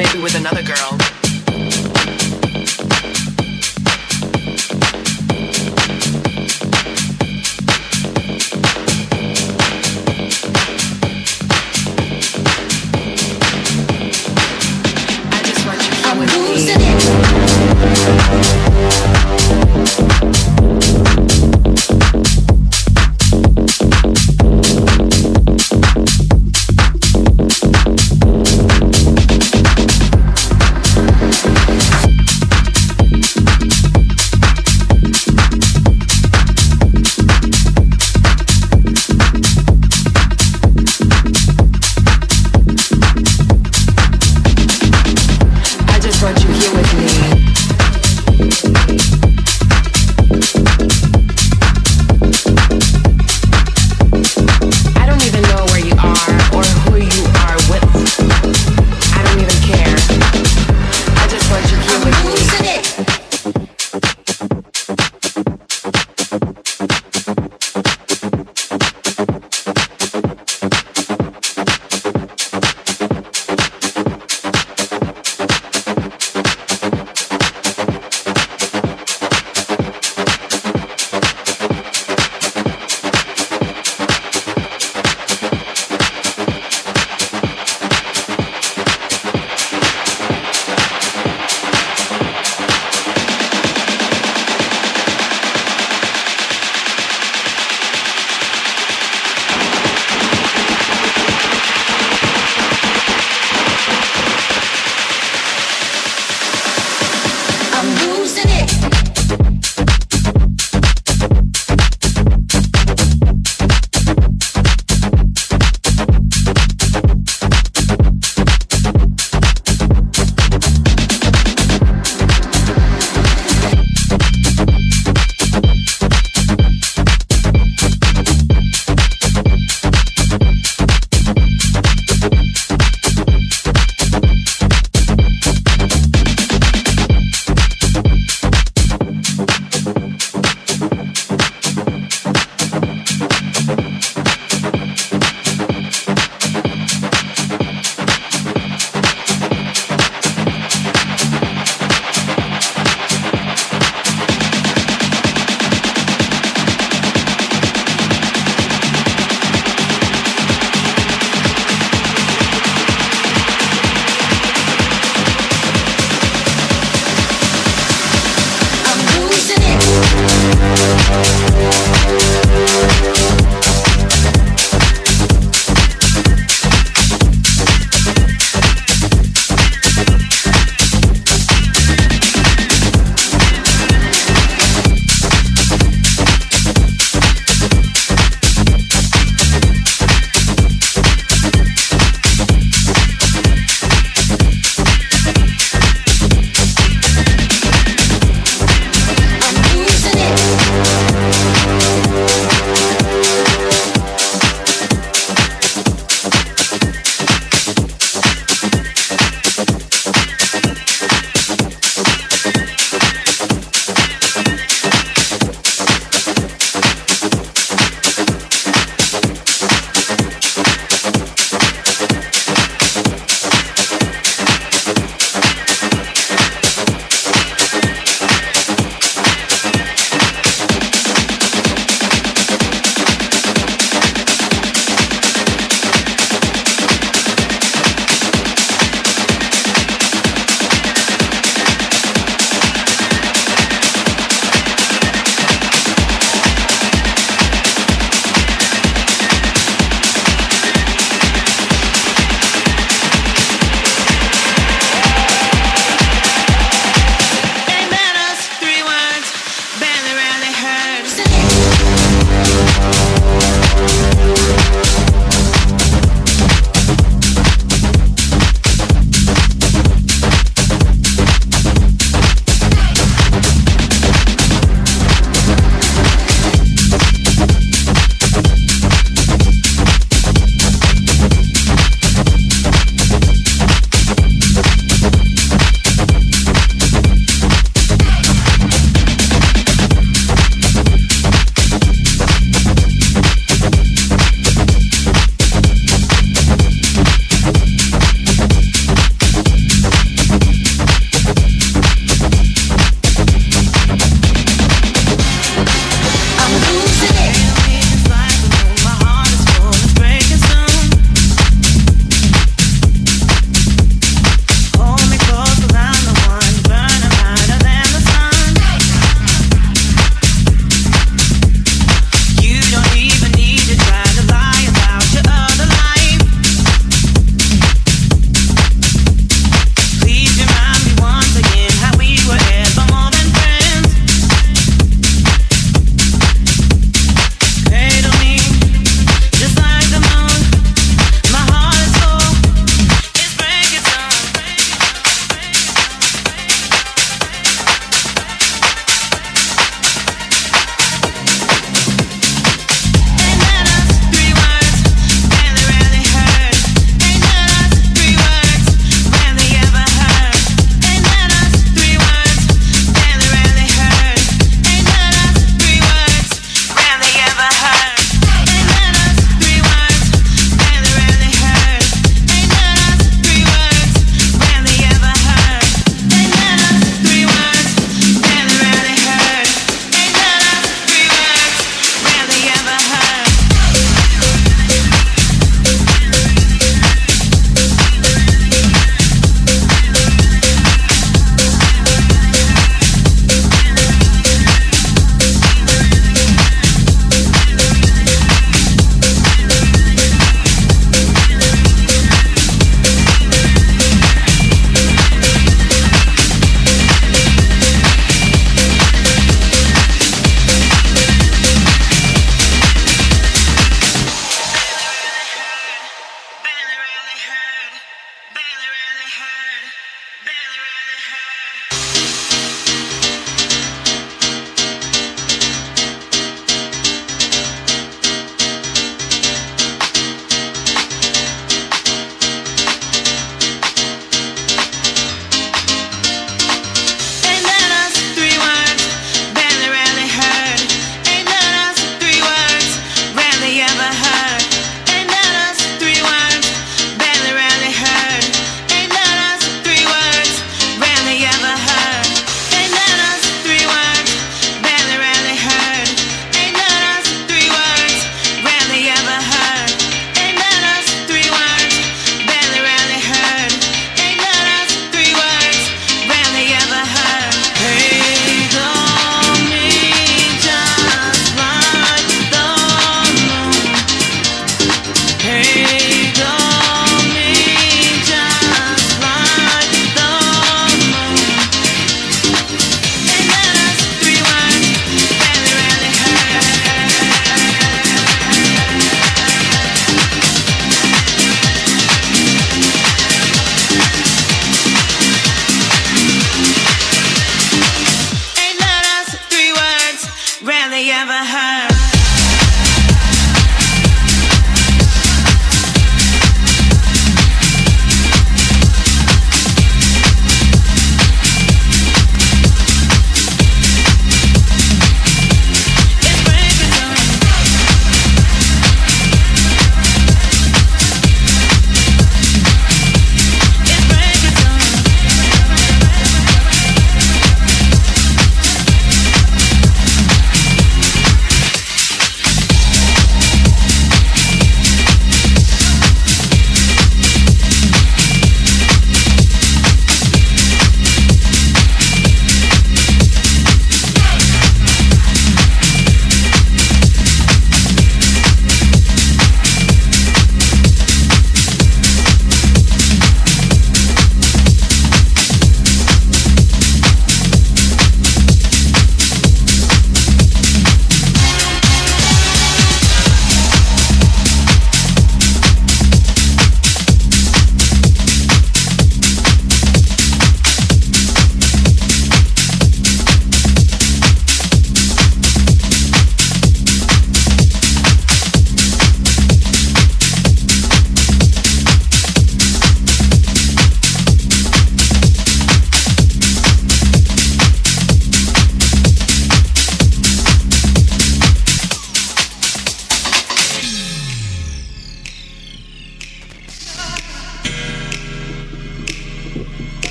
Maybe with another girl.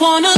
Wanna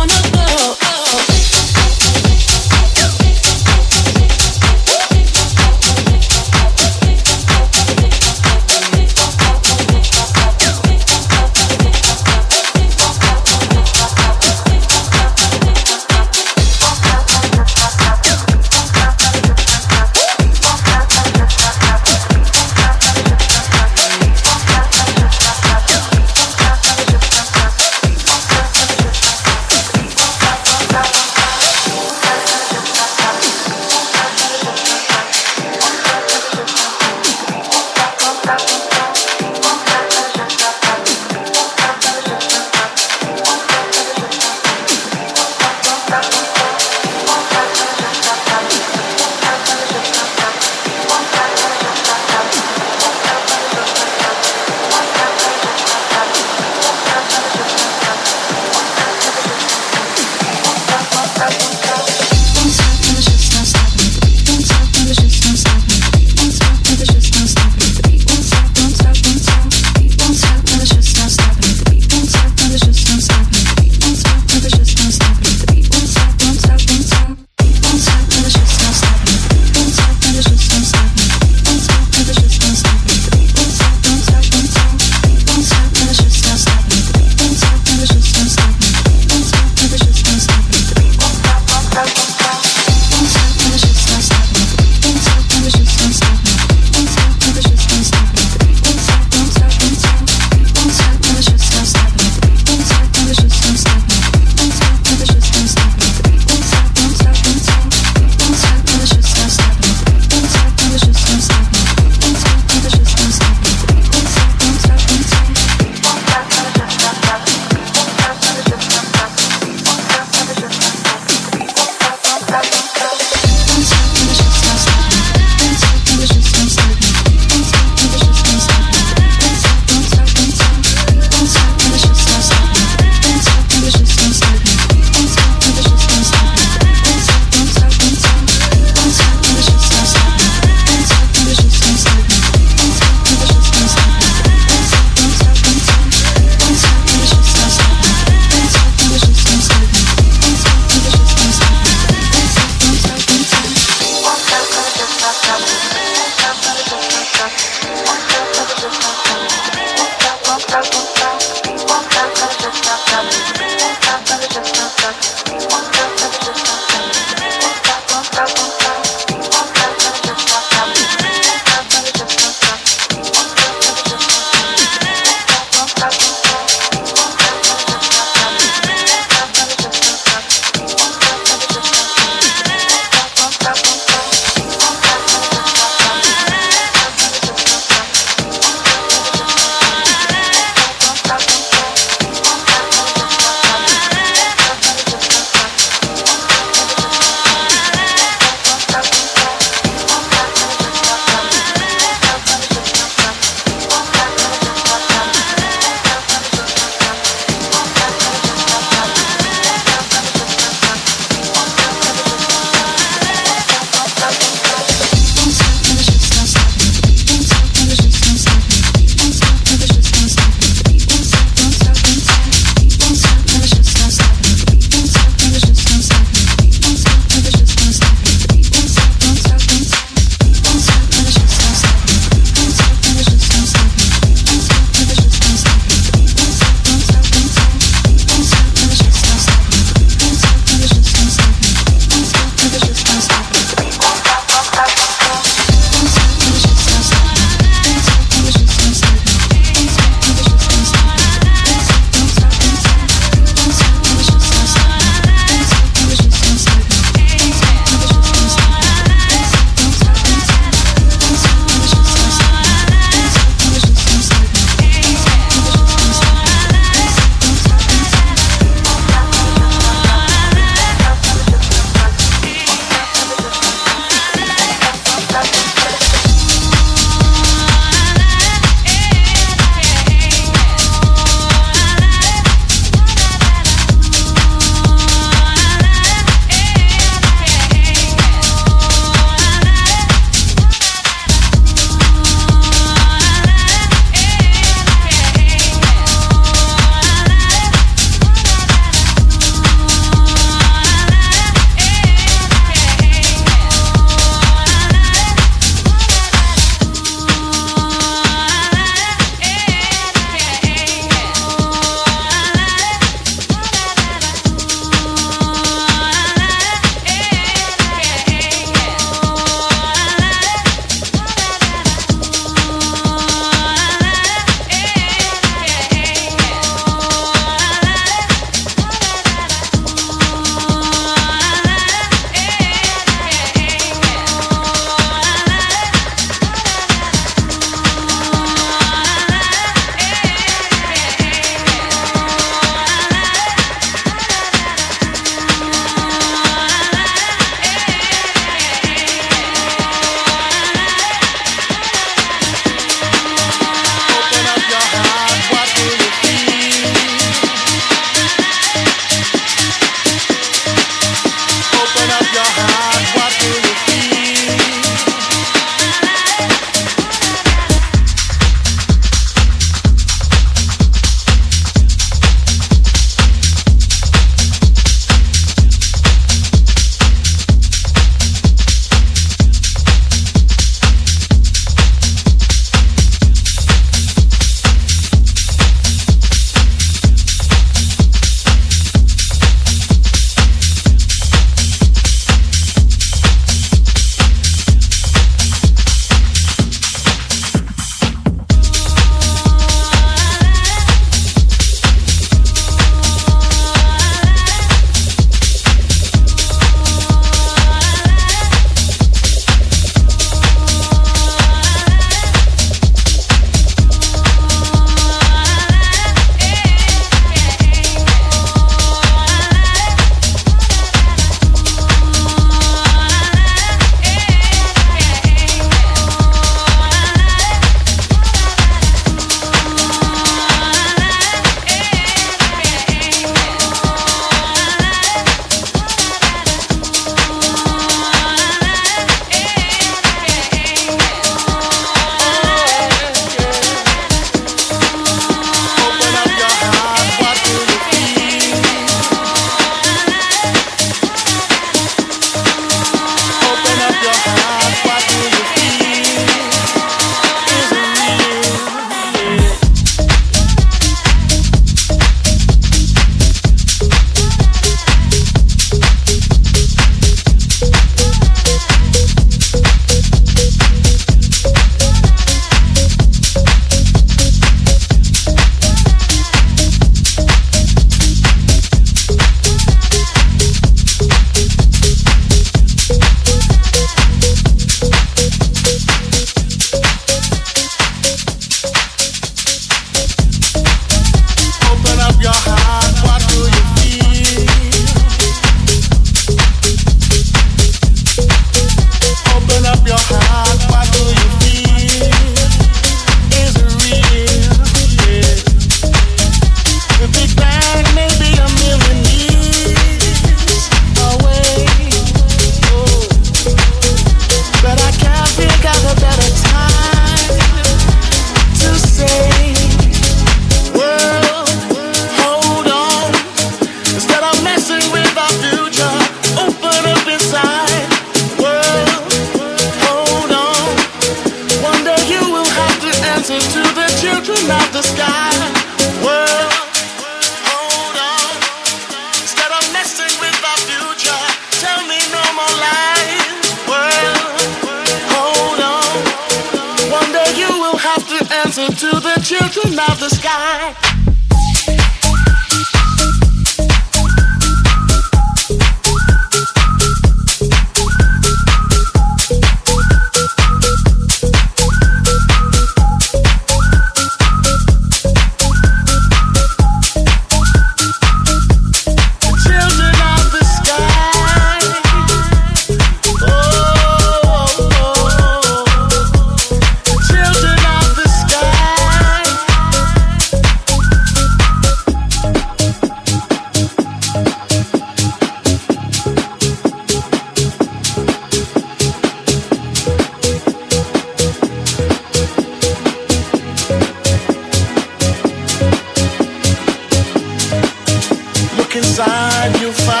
beside you.